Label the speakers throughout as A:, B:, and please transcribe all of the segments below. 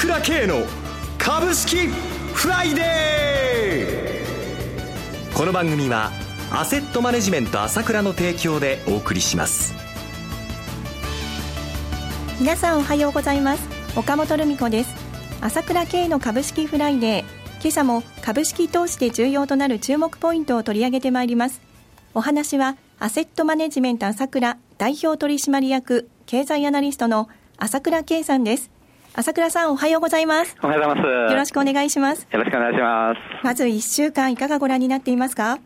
A: 倉慶の株式フライデーこの番組はアセットマネジメント朝倉の提供でお送りします。
B: 皆さんおはようございます。岡本留美子です。朝倉慶の株式フライデー。今朝も株式投資で重要となる注目ポイントを取り上げてまいります。お話はアセットマネジメント朝倉代表取締役経済アナリストの朝倉圭さんです。朝倉さんおはようございます。
C: おはようございます。
B: よろしくお願いします。
C: よろしくお願いします。
B: まず1週間いかがご覧になっていますか？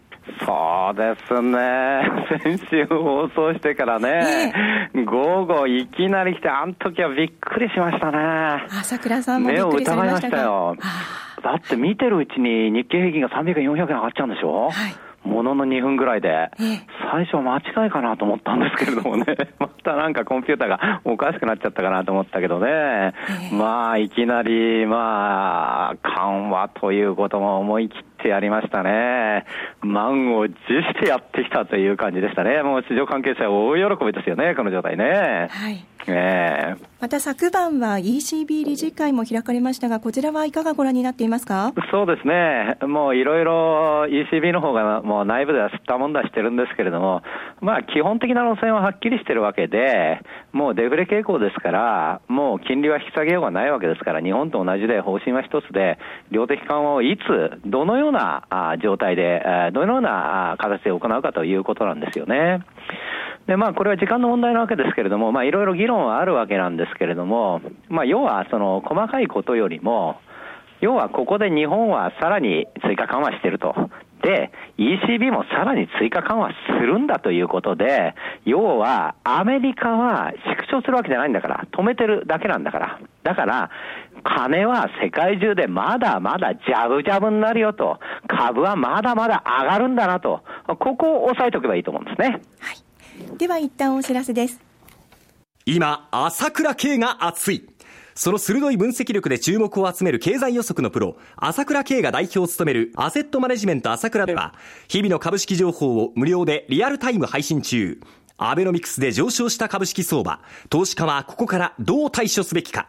C: そうですね。先週放送してからね、ええ、午後いきなり来て、あの時はびっくりしましたね。
B: 朝倉さんもびっくりされました
C: 目を疑いましたよ。だって見てるうちに日経平均が300円、400円上がっちゃうんでしょ？はい。ものの2分ぐらいで、最初は間違いかなと思ったんですけれどもね、またなんかコンピューターがおかしくなっちゃったかなと思ったけどね、まあ、いきなり、まあ、緩和ということも思い切ってやりましたね。満を持してやってきたという感じでしたね。もう市場関係者大喜びですよね、この状態ね。
B: はい。えー、また昨晩は ECB 理事会も開かれましたが、こちらはいかがご覧になっていますか？
C: そうですね、もういろいろ ECB の方がもう内部では吸ったもんだしてるんですけれども、まあ、基本的な路線ははっきりしてるわけで、もうデフレ傾向ですから、もう金利は引き下げようがないわけですから、日本と同じで方針は一つで、量的緩和をいつ、どのようような状態で、どのような形で行うかということなんですよね。で、まあ、これは時間の問題なわけですけれども、まあ、いろいろ議論はあるわけなんですけれども、まあ、要は、その、細かいことよりも、要はここで日本はさらに追加緩和してると。で、ECB もさらに追加緩和するんだということで、要はアメリカは縮小するわけじゃないんだから、止めてるだけなんだから。だから、金は世界中でまだまだジャブジャブになるよと、株はまだまだ上がるんだなと、ここを押さえておけばいいと思うんですね。
B: はい。では一旦お知らせです。
A: 今、朝倉慶が熱い。その鋭い分析力で注目を集める経済予測のプロ、朝倉慶が代表を務めるアセットマネジメント朝倉では、日々の株式情報を無料でリアルタイム配信中。アベノミクスで上昇した株式相場、投資家はここからどう対処すべきか。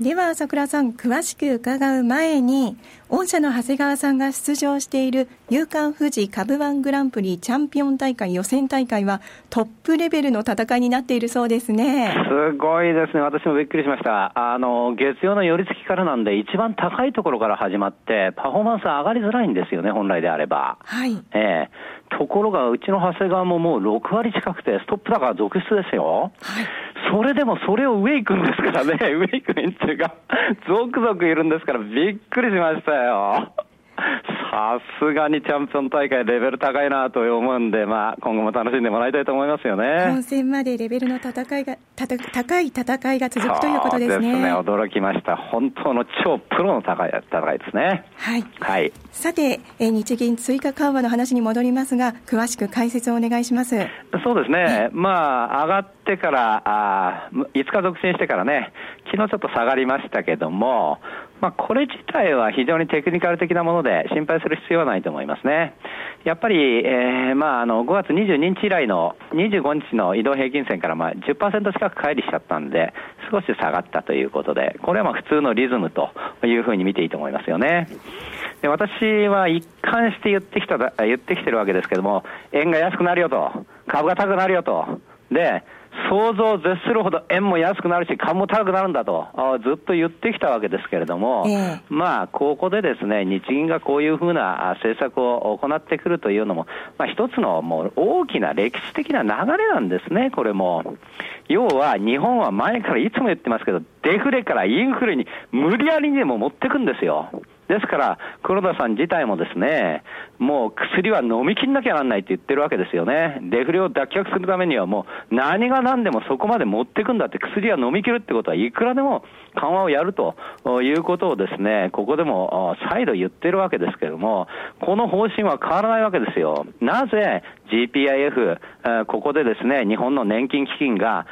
B: では朝倉さん詳しく伺う前に御社の長谷川さんが出場している夕刊富士株ワングランプリチャンピオン大会予選大会はトップレベルの戦いになっているそうですね。
C: すごいですね。私もびっくりしました。あの月曜の寄り付きからなんで一番高いところから始まってパフォーマンス上がりづらいんですよね本来であれば。
B: はい。
C: ええところがうちの長谷川ももう6割近くてストップ高続出ですよはいそれでもそれを上行くんですからね、上行く連中が続々いるんですから、びっくりしましたよ。さすがにチャンピオン大会レベル高いなと思うんで、まあ、今後も楽しんでもらいたいと思いますよね。
B: 本戦までレベルの戦いが、たた高い戦いが続くということですね。
C: ですね、驚きました。本当の超プロの高い戦いですね。
B: はい。
C: はい。
B: さて、え日銀追加緩和の話に戻りますが、詳しく解説をお願いします。
C: そうですね。まあ、上がってから、あ5日続伸してからね、昨日ちょっと下がりましたけども、まあ、これ自体は非常にテクニカル的なもので心配する必要はないと思いますね。やっぱり、えー、まあ、あの、5月22日以来の25日の移動平均線からまあ10%近く乖離しちゃったんで、少し下がったということで、これはまあ普通のリズムというふうに見ていいと思いますよね。で私は一貫して言ってきた、言ってきてるわけですけども、円が安くなるよと、株が高くなるよと。で、想像を絶するほど円も安くなるし、株も高くなるんだと、ずっと言ってきたわけですけれども、えー、まあ、ここでですね、日銀がこういうふうな政策を行ってくるというのも、まあ、一つのもう大きな歴史的な流れなんですね、これも。要は、日本は前からいつも言ってますけど、デフレからインフレに無理やりにでも持ってくんですよ。ですから、黒田さん自体もですね、もう薬は飲み切んなきゃなんないって言ってるわけですよね。デフレを脱却するためにはもう何が何でもそこまで持っていくんだって薬は飲み切るってことはいくらでも緩和をやるということをですね、ここでも再度言ってるわけですけども、この方針は変わらないわけですよ。なぜ GPIF、ここでですね、日本の年金基金が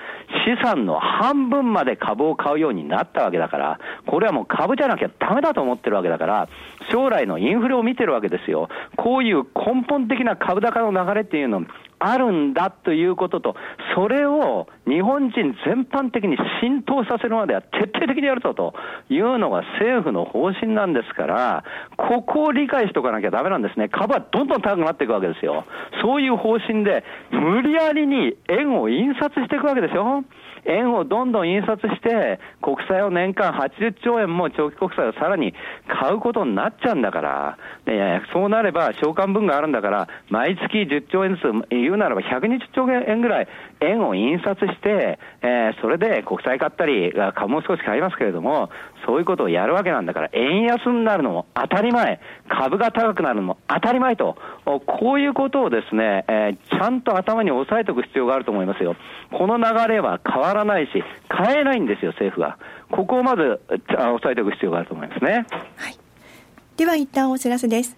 C: 資産の半分まで株を買うようになったわけだから、これはもう株じゃなきゃダメだと思ってるわけだから、将来のインフレを見てるわけですよ。こういう根本的な株高の流れっていうのあるんだということと、それを日本人全般的に浸透させるまでは徹底的にやるぞというのが政府の方針なんですから、ここを理解しておかなきゃダメなんですね。株はどんどん高くなっていくわけですよ。そういう方針で、無理やりに円を印刷していくわけですよ。円をどんどん印刷して、国債を年間80兆円も長期国債をさらに買うことになっちゃうんだから、ね、そうなれば償還分があるんだから、毎月10兆円ずつ、言うならば120兆円ぐらい円を印刷して、えー、それで国債買ったり、株も少し買いますけれども、そういうことをやるわけなんだから、円安になるのも当たり前、株が高くなるのも当たり前と、こういうことをですね、えー、ちゃんと頭に押さえておく必要があると思いますよ。この流れは変わらないし、変えないんですよ、政府が。ここをまず押さえておく必要があると思いますね。
B: はい。では一旦お知らせです。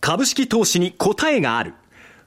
A: 株式投資に答えがある。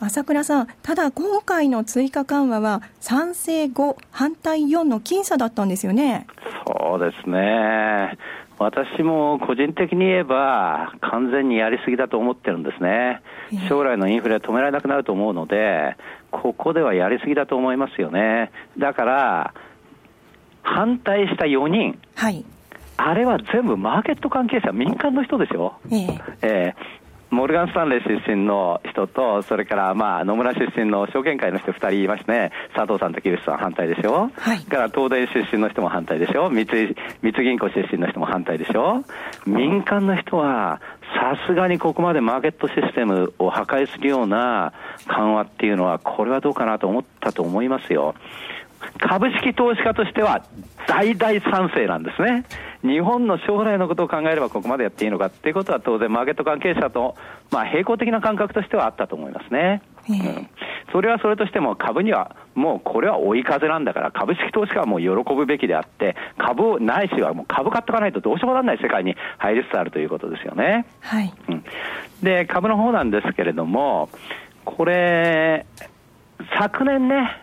B: 朝倉さん、ただ今回の追加緩和は賛成5、反対4の僅差だったんですよね。
C: そうですね。私も個人的に言えば、完全にやりすぎだと思ってるんですね。将来のインフレは止められなくなると思うので、ここではやりすぎだと思いますよね。だから、反対した4人。
B: はい。
C: あれは全部マーケット関係者、民間の人ですよ。
B: ええ
C: えーモルガン・スタンレー出身の人と、それからまあ野村出身の証券会の人2人いますね、佐藤さんと木内さん反対でしょ、
B: はい、
C: から東大出身の人も反対でしょ、三井三井銀行出身の人も反対でしょ、民間の人は、さすがにここまでマーケットシステムを破壊するような緩和っていうのは、これはどうかなと思ったと思いますよ。株式投資家としては大大賛成なんですね。日本の将来のことを考えればここまでやっていいのかっていうことは当然マーケット関係者と、まあ、並行的な感覚としてはあったと思いますね。
B: えー、
C: うん、それはそれとしても株にはもうこれは追い風なんだから株式投資家はもう喜ぶべきであって株ないしはもう株買っておかないとどうしようもならない世界に入りつつあるということですよね。
B: はい。
C: うん、で、株の方なんですけれども、これ、昨年ね、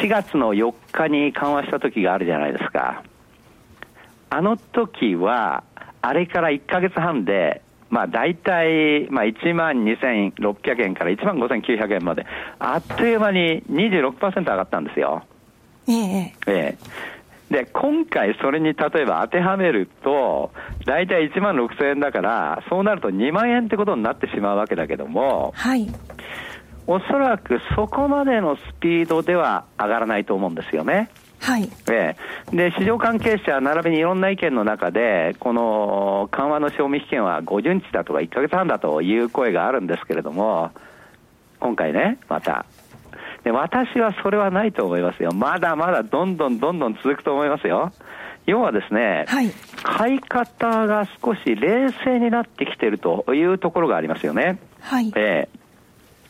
C: 4月の4日に緩和した時があるじゃないですか。あの時は、あれから1ヶ月半で、まあ大体、まあ1万2600円から1万5900円まで、あっという間に26%上がったんですよ。
B: ええ
C: ええ。で、今回それに例えば当てはめると、大体1万6000円だから、そうなると2万円ってことになってしまうわけだけども、
B: はい。
C: おそらくそこまでのスピードでは上がらないと思うんですよね。
B: はい。
C: ええ、で、市場関係者、並びにいろんな意見の中で、この緩和の賞味期限は50日だとか1ヶ月半だという声があるんですけれども、今回ね、また。で、私はそれはないと思いますよ。まだまだどんどんどんどん続くと思いますよ。要はですね、
B: はい、
C: 買い方が少し冷静になってきているというところがありますよね。
B: はい。
C: ええ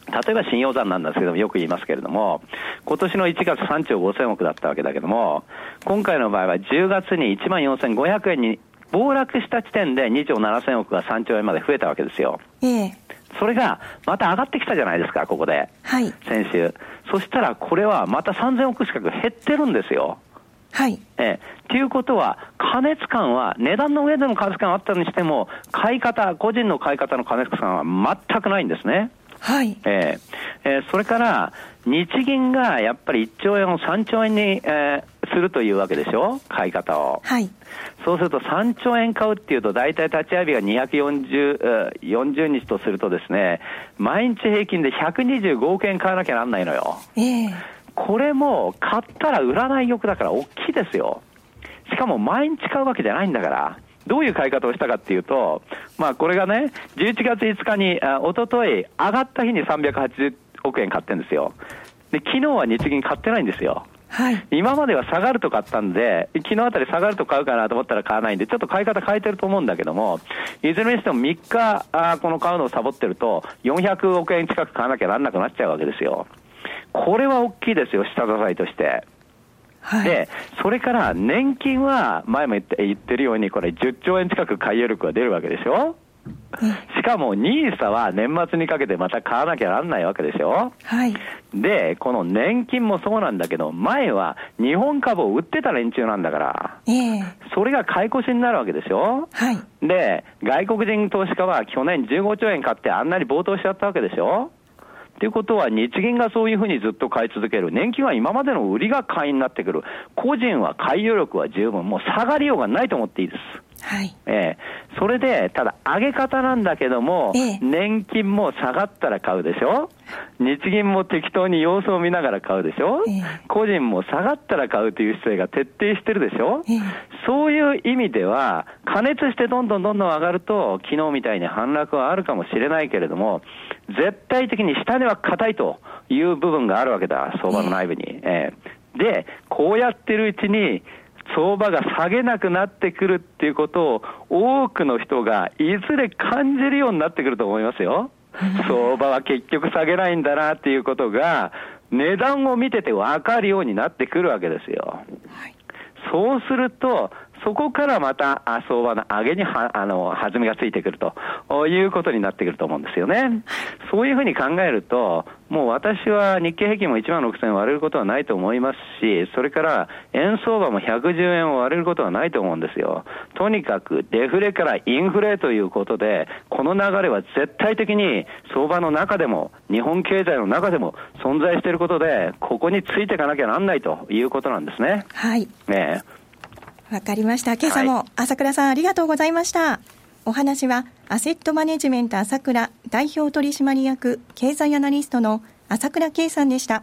C: 例えば信用残なんですけども、よく言いますけれども、今年の1月3兆5000億だったわけだけども、今回の場合は10月に1万4500円に暴落した時点で2兆7000億が3兆円まで増えたわけですよ。
B: ええ
C: それがまた上がってきたじゃないですか、ここで。
B: はい。
C: 先週。そしたらこれはまた3000億近く減ってるんですよ。
B: はい。
C: ええ、っていうことは、過熱感は、値段の上での過熱感あったにしても、買い方、個人の買い方の過熱感は全くないんですね。
B: はい。
C: えー、えー、それから、日銀がやっぱり1兆円を3兆円に、えー、するというわけでしょ？買い方を。
B: はい。
C: そうすると3兆円買うっていうと、大体立ち会い日が240、40日とするとですね、毎日平均で125億円買わなきゃなんないのよ。
B: ええー、
C: これも買ったら売らない欲だから大きいですよ。しかも毎日買うわけじゃないんだから。どういう買い方をしたかっていうと、まあこれがね、11月5日に、あ一昨日上がった日に380億円買ってるんですよ。で、昨日は日銀買ってないんですよ。
B: はい、
C: 今までは下がると買ったんで、昨日あたり下がると買うかなと思ったら買わないんで、ちょっと買い方変えてると思うんだけども、いずれにしても3日、あこの買うのをサボってると、400億円近く買わなきゃなんなくなっちゃうわけですよ。これは大きいですよ、下支えとして。
B: はい、
C: で、それから年金は、前も言って言ってるように、これ10兆円近く買い力が出るわけでしょ？しかも NISA は年末にかけてまた買わなきゃなんないわけでしょ？
B: はい。
C: で、この年金もそうなんだけど、前は日本株を売ってた連中なんだから、
B: ええ。
C: それが買い越しになるわけでしょ？
B: はい。
C: で、外国人投資家は去年15兆円買ってあんなに暴騰しちゃったわけでしょ？ということは、日銀がそういうふうにずっと買い続ける、年金は今までの売りが買いになってくる、個人は買い余力は十分、もう下がりようがないと思っていいです。
B: はい。
C: ええ。ー、それで、ただ上げ方なんだけども、
B: え
C: 年金も下がったら買うでしょ？日銀も適当に様子を見ながら買うでしょ、
B: え
C: 個人も下がったら買うという姿勢が徹底してるでしょ、
B: え
C: そういう意味では、加熱してどんどんどんどん上がると、昨日みたいに反落はあるかもしれないけれども、絶対的に下値は硬いという部分があるわけだ、相場の内部に。ええ。ー、で、こうやってるうちに、相場が下げなくなってくるっていうことを多くの人がいずれ感じるようになってくると思いますよ。相場は結局下げないんだなっていうことが値段を見てて分かるようになってくるわけですよ。そうすると、そこからまた相場の上げにはあの弾みがついてくるということになってくると思うんですよね。そういうふうに考えると、もう私は日経平均も1万6000割れることはないと思いますし、それから円相場も110円を割れることはないと思うんですよ。とにかくデフレからインフレということで、この流れは絶対的に相場の中でも、日本経済の中でも存在していることで、ここについていかなきゃなんないということなんですね。
B: はい。
C: ね
B: わかりました。今朝も朝倉さんありがとうございました。お話はアセットマネジメント朝倉代表取締役経済アナリストの朝倉圭さんでした。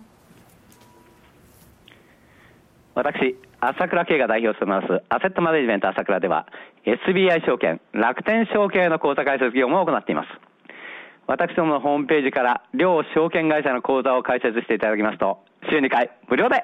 C: 私、朝倉圭が代表を務めますアセットマネジメント朝倉では SBI 証券、楽天証券の口座開設業務を行っています。私どものホームページから両証券会社の口座を開設していただきますと週2回無料で